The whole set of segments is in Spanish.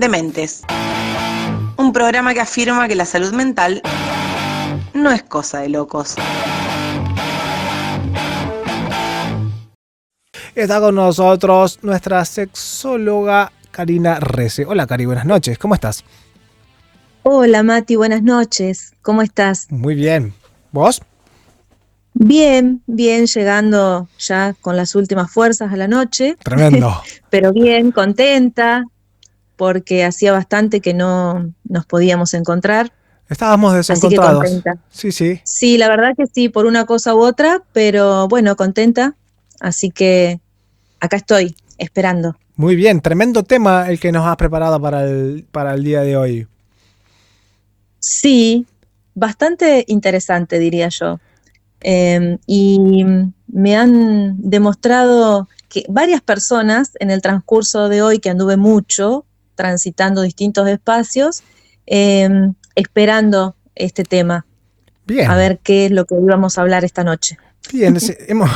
Dementes. Un programa que afirma que la salud mental no es cosa de locos. Está con nosotros nuestra sexóloga Karina Rece. Hola Cari, buenas noches, ¿cómo estás? Hola Mati, buenas noches, ¿cómo estás? Muy bien, ¿vos? Bien, bien, llegando ya con las últimas fuerzas a la noche. Tremendo. Pero bien, contenta, porque hacía bastante que no nos podíamos encontrar. Estábamos desencontrados. Así que contenta. Sí, sí. Sí, la verdad que sí, por una cosa u otra, pero bueno, contenta. Así que acá estoy, esperando. Muy bien, tremendo tema el que nos has preparado para el, para el día de hoy. Sí, bastante interesante, diría yo. Eh, y me han demostrado que varias personas en el transcurso de hoy, que anduve mucho, transitando distintos espacios, eh, esperando este tema. Bien. A ver qué es lo que íbamos a hablar esta noche. Bien, hemos,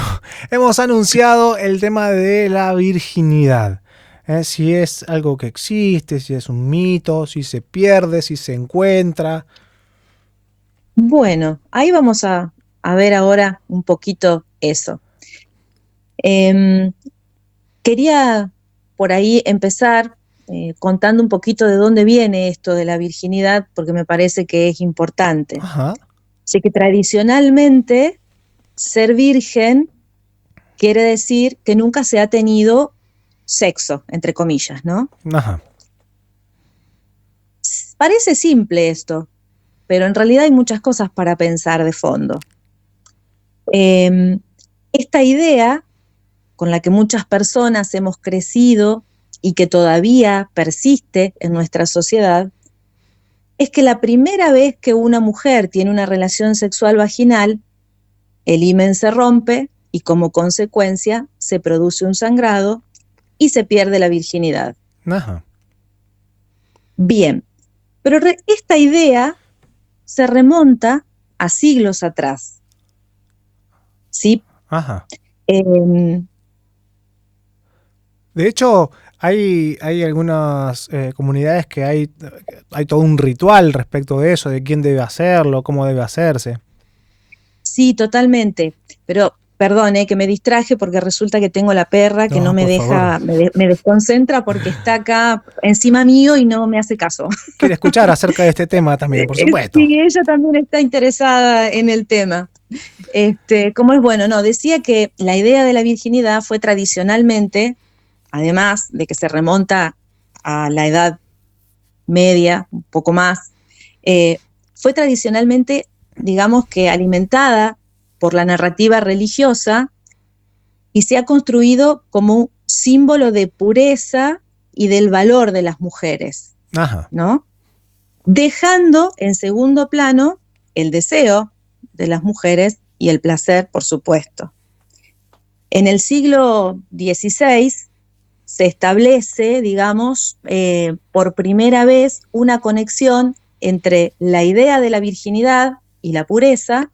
hemos, anunciado el tema de la virginidad. ¿eh? Si es algo que existe, si es un mito, si se pierde, si se encuentra. Bueno, ahí vamos a, a ver ahora un poquito eso. Eh, quería por ahí empezar eh, contando un poquito de dónde viene esto de la virginidad, porque me parece que es importante. Ajá. Así que tradicionalmente ser virgen quiere decir que nunca se ha tenido sexo, entre comillas, ¿no? Ajá. Parece simple esto, pero en realidad hay muchas cosas para pensar de fondo. Eh, esta idea con la que muchas personas hemos crecido y que todavía persiste en nuestra sociedad, es que la primera vez que una mujer tiene una relación sexual vaginal, el himen se rompe y como consecuencia se produce un sangrado y se pierde la virginidad. Ajá. Bien, pero esta idea se remonta a siglos atrás. ¿Sí? Ajá. Eh, de hecho, hay, hay algunas eh, comunidades que hay, hay todo un ritual respecto de eso, de quién debe hacerlo, cómo debe hacerse. Sí, totalmente. Pero perdón, eh, que me distraje porque resulta que tengo la perra que no, No, me deja, me, de- me desconcentra porque está acá encima mío y no me hace caso. Quiere escuchar acerca de este tema también, por supuesto. Sí, ella también está interesada en el tema. Este, ¿Cómo es bueno? No, decía que la idea de la virginidad fue tradicionalmente, además de que se remonta a la edad media, un poco más, eh, fue tradicionalmente, digamos que alimentada por la narrativa religiosa y se ha construido como un símbolo de pureza y del valor de las mujeres. Ajá. ¿no? Dejando en segundo plano el deseo de las mujeres y el placer, por supuesto. En el siglo XVI se establece, digamos, eh, por primera vez una conexión entre la idea de la virginidad y la pureza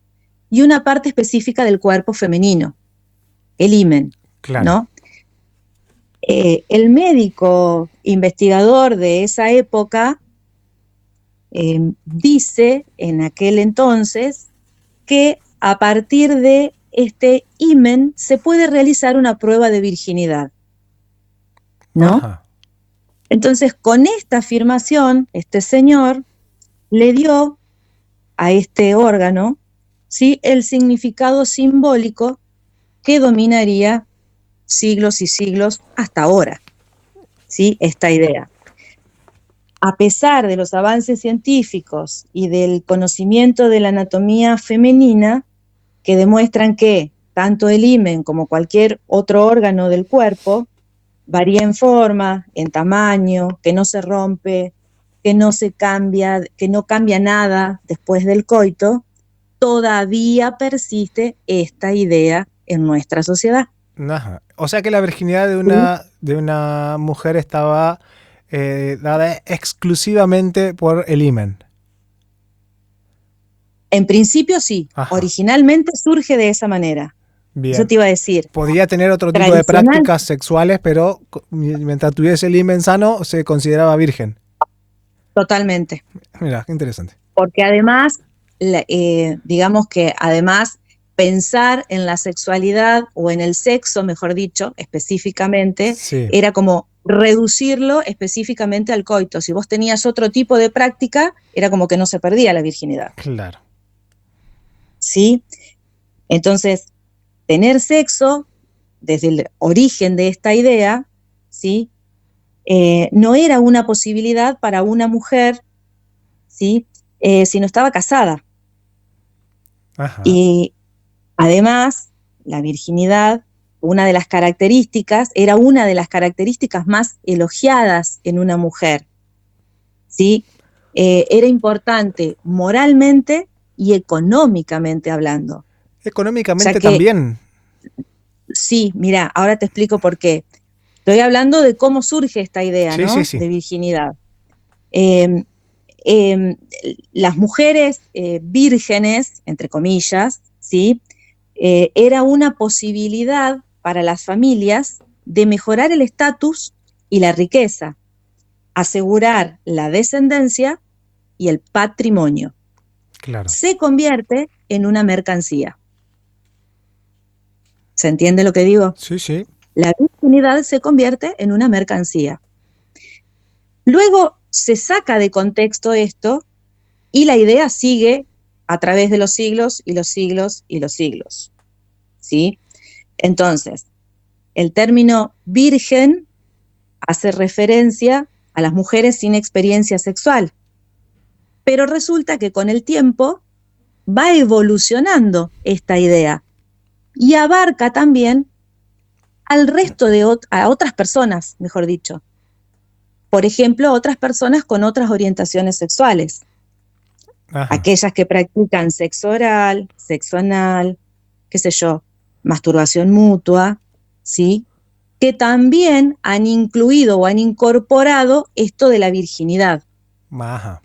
y una parte específica del cuerpo femenino, el himen. Claro. ¿no? Eh, el médico investigador de esa época eh, dice en aquel entonces que a partir de este himen se puede realizar una prueba de virginidad. ¿No? Ajá. Entonces, con esta afirmación, este señor le dio a este órgano ¿sí? el significado simbólico que dominaría siglos y siglos hasta ahora. ¿sí? Esta idea. A pesar de los avances científicos y del conocimiento de la anatomía femenina, que demuestran que tanto el himen como cualquier otro órgano del cuerpo varía en forma, en tamaño, que no se rompe, que no se cambia, que no cambia nada después del coito, todavía persiste esta idea en nuestra sociedad. Ajá. O sea que la virginidad de una, de una mujer estaba eh, dada exclusivamente por el himen. En principio sí, Ajá. originalmente surge de esa manera. Bien. Eso te iba a decir. Podía tener otro tipo de prácticas sexuales, pero mientras tuviese el himen sano, se consideraba virgen. Totalmente. Mira, qué interesante. Porque además, eh, digamos que además pensar en la sexualidad o en el sexo, mejor dicho, específicamente, era como reducirlo específicamente al coito. Si vos tenías otro tipo de práctica, era como que no se perdía la virginidad. Claro. ¿Sí? Entonces, tener sexo, desde el origen de esta idea, ¿sí? Eh, no era una posibilidad para una mujer, ¿sí? Eh, si no estaba casada. Y además, la virginidad una de las características, era una de las características más elogiadas en una mujer. ¿sí? Eh, era importante moralmente y económicamente hablando. Económicamente también. Sí, mira, ahora te explico por qué. Estoy hablando de cómo surge esta idea ¿no? de virginidad. Em, em, las mujeres eh, vírgenes, entre comillas, ¿sí? Eh, era una posibilidad para las familias de mejorar el estatus y la riqueza, asegurar la descendencia y el patrimonio. Claro. Se convierte en una mercancía. ¿Se entiende lo que digo? Sí, sí. La virginidad se convierte en una mercancía. Luego se saca de contexto esto y la idea sigue a través de los siglos y los siglos y los siglos. ¿Sí? Entonces, el término virgen hace referencia a las mujeres sin experiencia sexual, pero resulta que con el tiempo va evolucionando esta idea y abarca también al resto de a otras personas, mejor dicho. Por ejemplo, otras personas con otras orientaciones sexuales. Aquellas que practican sexo oral, sexo anal, qué sé yo, masturbación mutua, ¿sí? Que también han incluido o han incorporado esto de la virginidad. Ajá.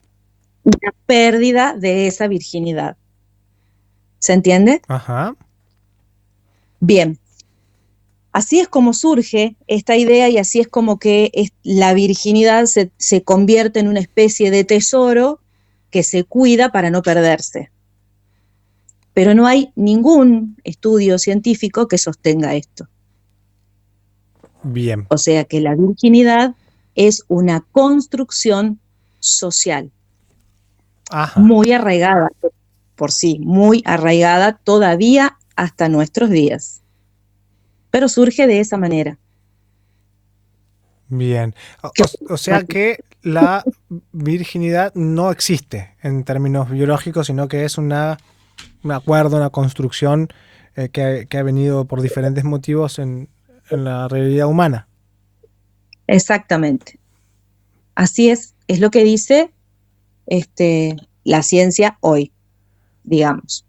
La pérdida de esa virginidad. ¿Se entiende? Ajá. Bien. Así es como surge esta idea y así es como que la virginidad se, se convierte en una especie de tesoro que se cuida para no perderse pero no hay ningún estudio científico que sostenga esto. Bien. O sea que la virginidad es una construcción social. Muy arraigada por sí, muy arraigada todavía hasta nuestros días. Pero surge de esa manera. Bien. o, sea que la virginidad no existe en términos biológicos, sino que es una un acuerdo, una construcción eh, que, ha venido por diferentes motivos en, la realidad humana. Exactamente. Así es, es lo que dice este, la ciencia hoy, digamos.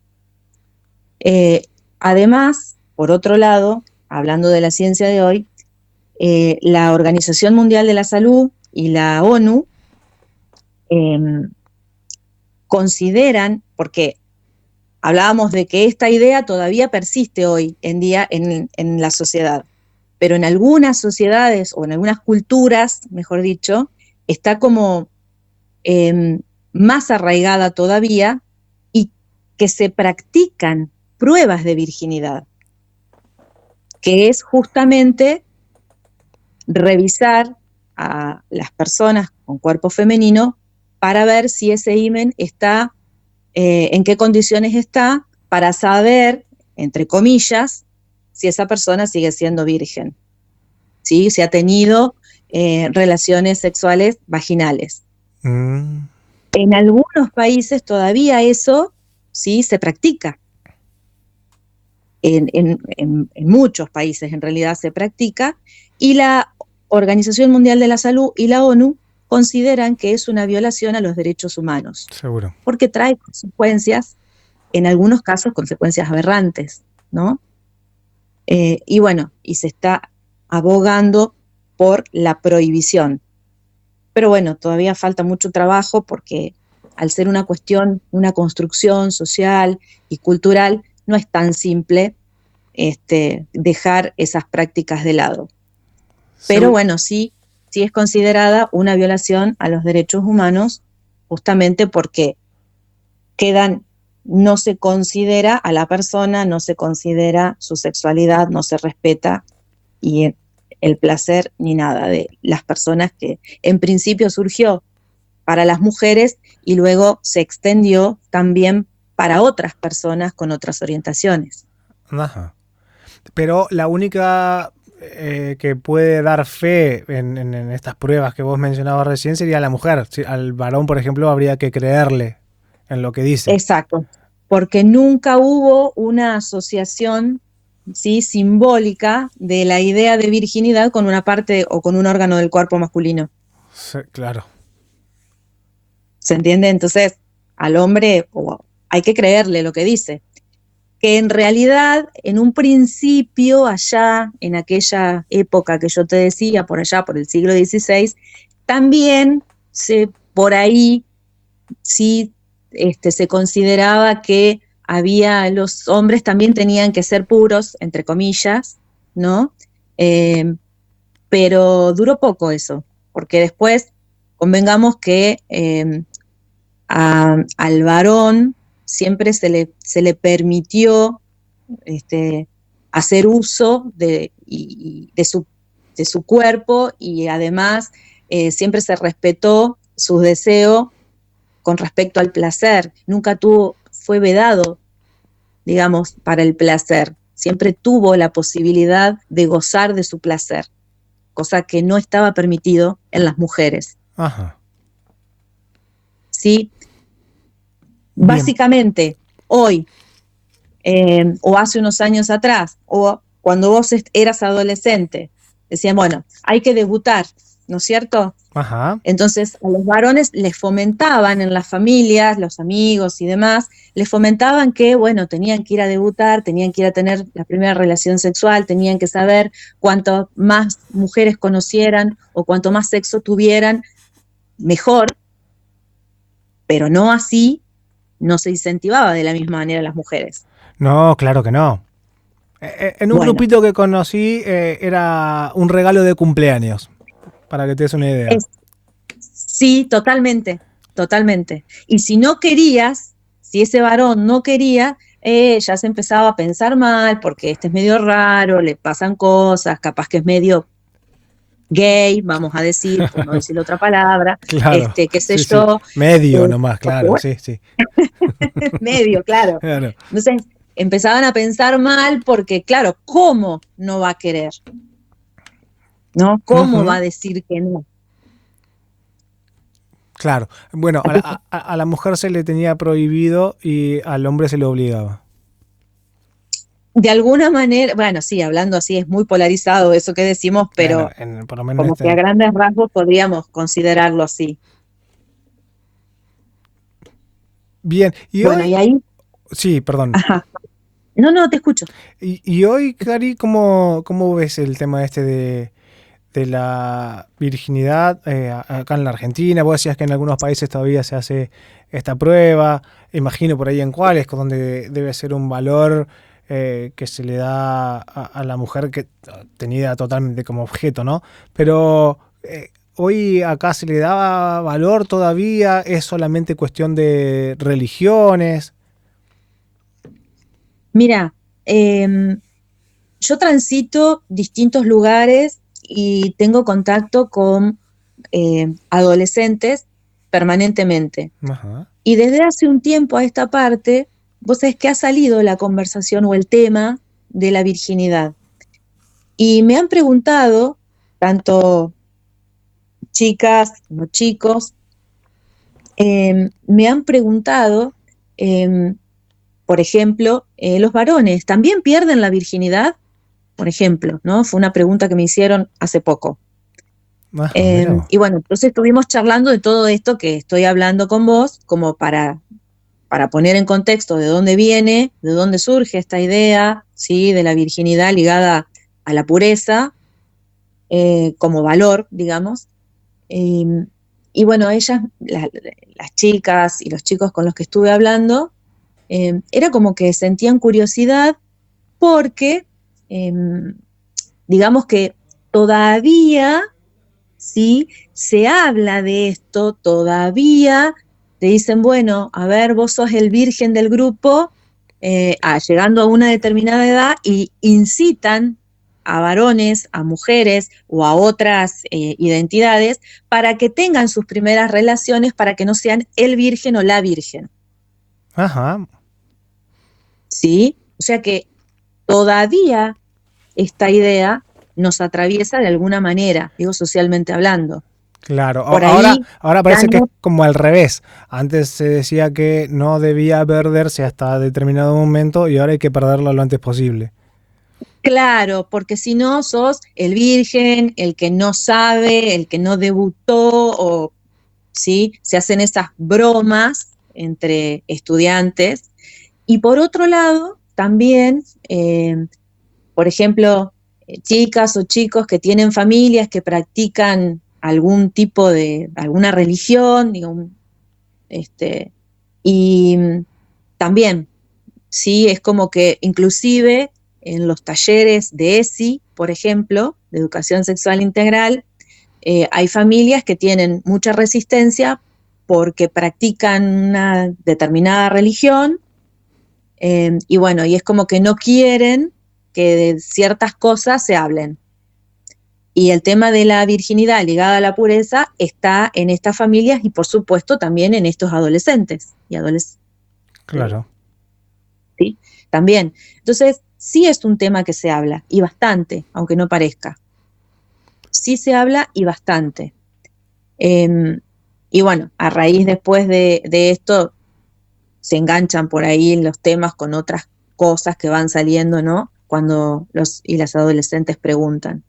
Eh, además, por otro lado, hablando de la ciencia de hoy, eh, la Organización Mundial de la Salud y la ONU em, consideran, porque Hablábamos de que esta idea todavía persiste hoy en día en, la sociedad, pero en algunas sociedades o en algunas culturas, mejor dicho, está como em, más arraigada todavía y que se practican pruebas de virginidad, que es justamente revisar a las personas con cuerpo femenino para ver si ese imen está eh, en qué condiciones está para saber, entre comillas, si esa persona sigue siendo virgen, ¿sí? si ha tenido eh, relaciones sexuales vaginales. Mm. En algunos países todavía eso sí se practica. En, muchos países en realidad se practica y la Organización Mundial de la Salud y la ONU consideran que es una violación a los derechos humanos. Seguro. Porque trae consecuencias, en algunos casos consecuencias aberrantes, ¿no? Eh, y bueno, y se está abogando por la prohibición. Pero bueno, todavía falta mucho trabajo porque al ser una cuestión, una construcción social y cultural, no es tan simple este, dejar esas prácticas de lado. Pero bueno, sí sí es considerada una violación a los derechos humanos, justamente porque quedan, no se considera a la persona, no se considera su sexualidad, no se respeta y el placer ni nada de las personas que en principio surgió para las mujeres y luego se extendió también para otras personas con otras orientaciones. Ajá. Pero la única eh, que puede dar fe en, estas pruebas que vos mencionabas recién sería la mujer. Al varón, por ejemplo, habría que creerle en lo que dice. Exacto, porque nunca hubo una asociación ¿sí? simbólica de la idea de virginidad con una parte o con un órgano del cuerpo masculino. claro. ¿Se entiende? Entonces, al hombre hay que creerle lo que dice. Que en realidad, en un principio, allá, en aquella época que yo te decía, por allá, por el siglo XVI, también se, por ahí sí este, se consideraba que había, los hombres también tenían que ser puros, entre comillas, ¿no? Eh, pero duró poco eso, porque después convengamos que eh, al varón siempre se le, se le permitió este, hacer uso de, de, su, de, su, cuerpo y además eh, siempre se respetó su deseo con respecto al placer. Nunca tuvo, fue vedado, digamos, para el placer. Siempre tuvo la posibilidad de gozar de su placer, cosa que no estaba permitido en las mujeres. Ajá. ¿Sí? Básicamente, hoy, eh, o hace unos años atrás, o cuando vos eras adolescente, decían, bueno, hay que debutar, ¿no es cierto? Ajá. Entonces, a los varones les fomentaban en las familias, los amigos y demás, les fomentaban que, bueno, tenían que ir a debutar, tenían que ir a tener la primera relación sexual, tenían que saber cuanto más mujeres conocieran o cuanto más sexo tuvieran, mejor, pero no así no se incentivaba de la misma manera a las mujeres. No, claro que no. Eh, eh, en un grupito que conocí eh, era un regalo de cumpleaños, para que te des una idea. sí, totalmente, totalmente. Y si no querías, si ese varón no quería, ya se empezaba a pensar mal, porque este es medio raro, le pasan cosas, capaz que es medio gay, vamos a decir, por no decir otra palabra, este, qué sé yo. Medio eh, nomás, claro, sí, sí. Medio, claro. Entonces, empezaban a pensar mal porque, claro, ¿cómo no va a querer? ¿No? ¿Cómo va a decir que no? Claro, bueno, a la mujer se le tenía prohibido y al hombre se le obligaba de alguna manera, bueno, sí, hablando así es muy polarizado eso que decimos, pero como este que a grandes rasgos podríamos considerarlo así. Bien, y hoy... ahí... Sí, perdón. No, no, te escucho. Y, hoy, Cari, ¿cómo, ¿cómo, ves el tema este de, de la virginidad eh, acá en la Argentina? Vos decías que en algunos países todavía se hace esta prueba, imagino por ahí en cuáles, donde debe ser un valor eh, que se le da a, la mujer que tenida totalmente como objeto, ¿no? Pero eh, hoy acá se le da valor todavía, es solamente cuestión de religiones. Mira, em, yo transito distintos lugares y tengo contacto con em, adolescentes permanentemente. Y desde hace un tiempo a esta parte vos sabés que ha salido la conversación o el tema de la virginidad. Y me han preguntado, tanto chicas como chicos, em, me han preguntado, em, por ejemplo, eh, los varones, ¿también pierden la virginidad? Por ejemplo, ¿no? Fue una pregunta que me hicieron hace poco. Ah, em, y bueno, entonces estuvimos charlando de todo esto que estoy hablando con vos, como para para poner en contexto de dónde viene, de dónde surge esta idea, ¿sí? de la virginidad ligada a la pureza eh, como valor, digamos. Em, y bueno, ellas, las chicas y los chicos con los que estuve hablando, em, era como que sentían curiosidad porque, em, digamos que todavía ¿sí? Se habla de esto todavía, te dicen, bueno, a ver, vos sos el virgen del grupo, eh, llegando a una determinada edad y incitan a varones, a mujeres o a otras eh, identidades para que tengan sus primeras relaciones para que no sean el virgen o la virgen. Ajá. ¿Sí? O sea que todavía esta idea nos atraviesa de alguna manera, digo socialmente hablando. Claro, ahora, ahora parece que es como al revés. Antes se decía que no debía perderse hasta determinado momento y ahora hay que perderlo lo antes posible. Claro, porque si no sos el virgen, el que no sabe, el que no debutó, o sí, se hacen esas bromas entre estudiantes. Y por otro lado, también, eh, por ejemplo, eh, chicas o chicos que tienen familias que practican algún tipo de, alguna religión, este, y también, sí, es como que inclusive en los talleres de ESI, por ejemplo, de educación sexual integral, eh, hay familias que tienen mucha resistencia porque practican una determinada religión eh, y bueno, y es como que no quieren que de ciertas cosas se hablen. Y el tema de la virginidad ligada a la pureza está en estas familias y por supuesto también en estos adolescentes y adolescentes. Claro. Sí, también. Entonces, sí es un tema que se habla y bastante, aunque no parezca. Sí se habla y bastante. Em, y bueno, a raíz después de, de esto, se enganchan por ahí en los temas con otras cosas que van saliendo, ¿no? Cuando los y las adolescentes preguntan.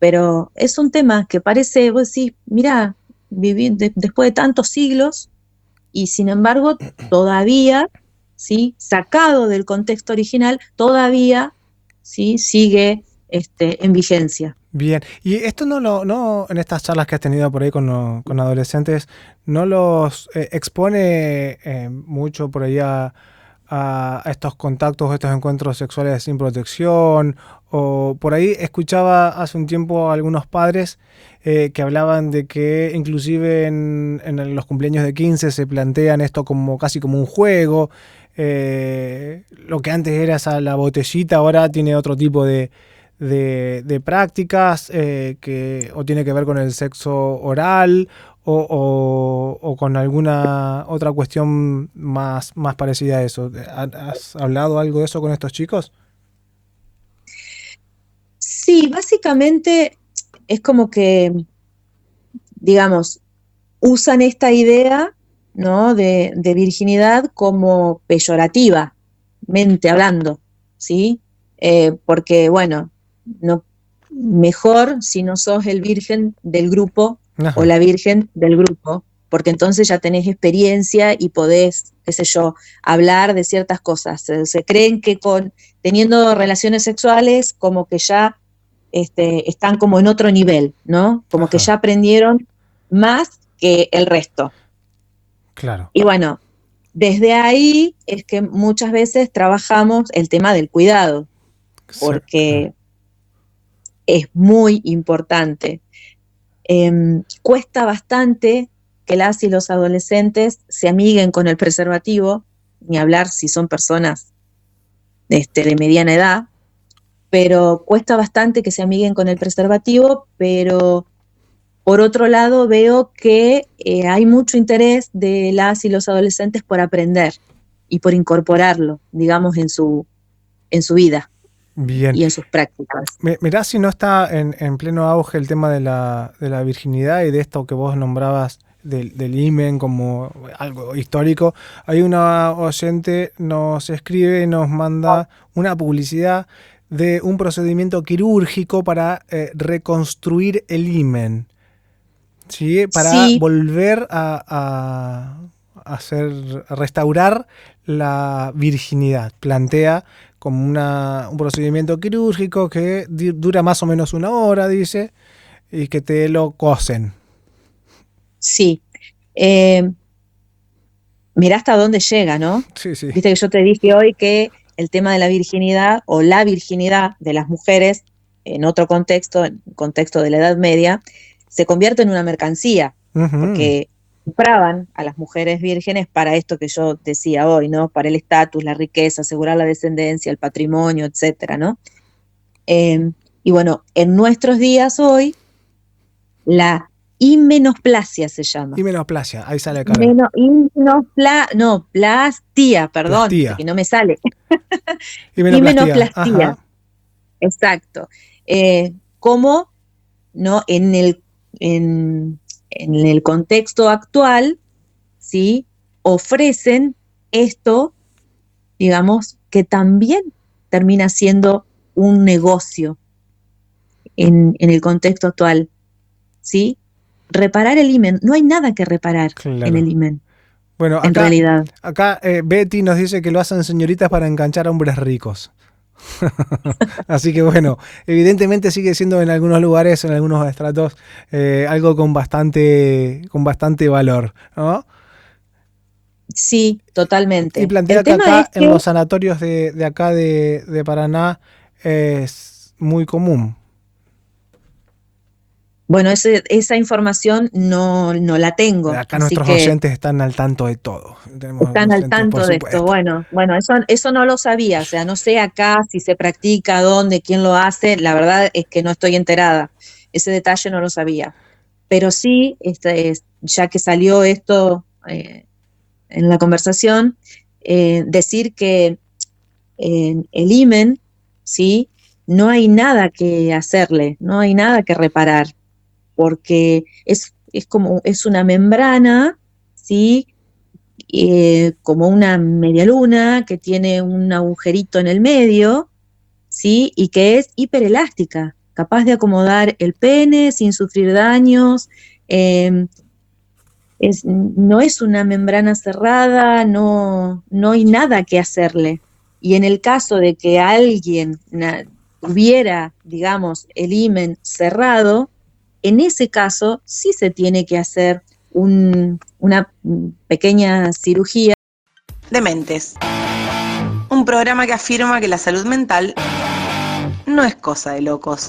Pero es un tema que parece, vos decís, mira, viví después de tantos siglos y sin embargo todavía, ¿sí? sacado del contexto original, todavía ¿sí? sigue este, en vigencia. Bien, y esto no lo, no, en estas charlas que has tenido por ahí con, adolescentes, ¿no los eh, expone eh, mucho por ahí a, a estos contactos, estos encuentros sexuales sin protección. O por ahí escuchaba hace un tiempo a algunos padres eh, que hablaban de que inclusive en, los cumpleaños de 15 se plantean esto como casi como un juego. Eh, lo que antes era esa, la botellita ahora tiene otro tipo de, de, prácticas eh, que o tiene que ver con el sexo oral o, con alguna otra cuestión más, más parecida a eso. ¿Has hablado algo de eso con estos chicos? Sí, básicamente es como que, digamos, usan esta idea ¿no? de, virginidad como peyorativa, mente hablando, ¿sí? Eh, porque, bueno, no, mejor si no sos el virgen del grupo o la virgen del grupo, porque entonces ya tenés experiencia y podés, qué sé yo, hablar de ciertas cosas. Se, creen que con teniendo relaciones sexuales como que ya este, están como en otro nivel, ¿no? Como que ya aprendieron más que el resto. Claro. Y bueno, desde ahí es que muchas veces trabajamos el tema del cuidado, porque es muy importante. Em, cuesta bastante que las y los adolescentes se amiguen con el preservativo, ni hablar si son personas este, de mediana edad, pero cuesta bastante que se amiguen con el preservativo, pero por otro lado veo que eh, hay mucho interés de las y los adolescentes por aprender y por incorporarlo, digamos, en su, en su vida. Y en sus prácticas. Mirá si no está en, pleno auge el tema de la, de la, virginidad y de esto que vos nombrabas del, del, imen como algo histórico. Hay una oyente, nos escribe y nos manda una publicidad de un procedimiento quirúrgico para eh, reconstruir el imen. ¿sí? Para volver a, a hacer, a restaurar la virginidad. Plantea como una, un procedimiento quirúrgico que dura más o menos una hora, dice, y que te lo cosen. Sí. Eh, mira hasta dónde llega, ¿no? Sí, sí. Viste que yo te dije hoy que el tema de la virginidad o la virginidad de las mujeres, en otro contexto, en contexto de la Edad Media, se convierte en una mercancía, Ujú. porque compraban a las mujeres vírgenes para esto que yo decía hoy, ¿no? Para el estatus, la riqueza, asegurar la descendencia, el patrimonio, etcétera, ¿no? Eh, y bueno, en nuestros días hoy, la himenosplasia se llama. Y menosplasia, ahí sale acá. No, plastia, perdón, Plastía. que no me sale. Himenoplastia. Exacto. Eh, como ¿no? en, el, en, en el contexto actual, ¿sí? ofrecen esto, digamos, que también termina siendo un negocio en, en el contexto actual. ¿sí? Reparar el imen, no hay nada que reparar Claro. en el imen, Bueno, en acá, realidad. acá eh, Betty nos dice que lo hacen señoritas para enganchar a hombres ricos. Así que bueno, evidentemente sigue siendo en algunos lugares, en algunos estratos, eh, algo con bastante, con bastante valor, ¿no? Sí, totalmente. Y plantea que acá es en que- los sanatorios de, de acá de, de Paraná es muy común. Bueno, ese- esa información no, no la tengo. Acá así nuestros que oyentes están al tanto de todo. Tenemos están al tanto de esto. Bueno, bueno, eso, eso no lo sabía. O sea, no sé acá si se practica, dónde, quién lo hace. La verdad es que no estoy enterada. Ese detalle no lo sabía. Pero sí, este, es- ya que salió esto eh, en la conversación, eh, decir que en el imen, ¿sí? No hay nada que hacerle, no hay nada que reparar, porque es, es como, es una membrana, ¿sí? Eh, como una media luna que tiene un agujerito en el medio, ¿sí? Y que es hiperelástica, capaz de acomodar el pene sin sufrir daños. eh, es- no es una membrana cerrada, no, no hay nada que hacerle. Y en el caso de que alguien tuviera, digamos, el imen cerrado, en ese caso sí se tiene que hacer un- una pequeña cirugía. Dementes. Un programa que afirma que la salud mental no es cosa de locos.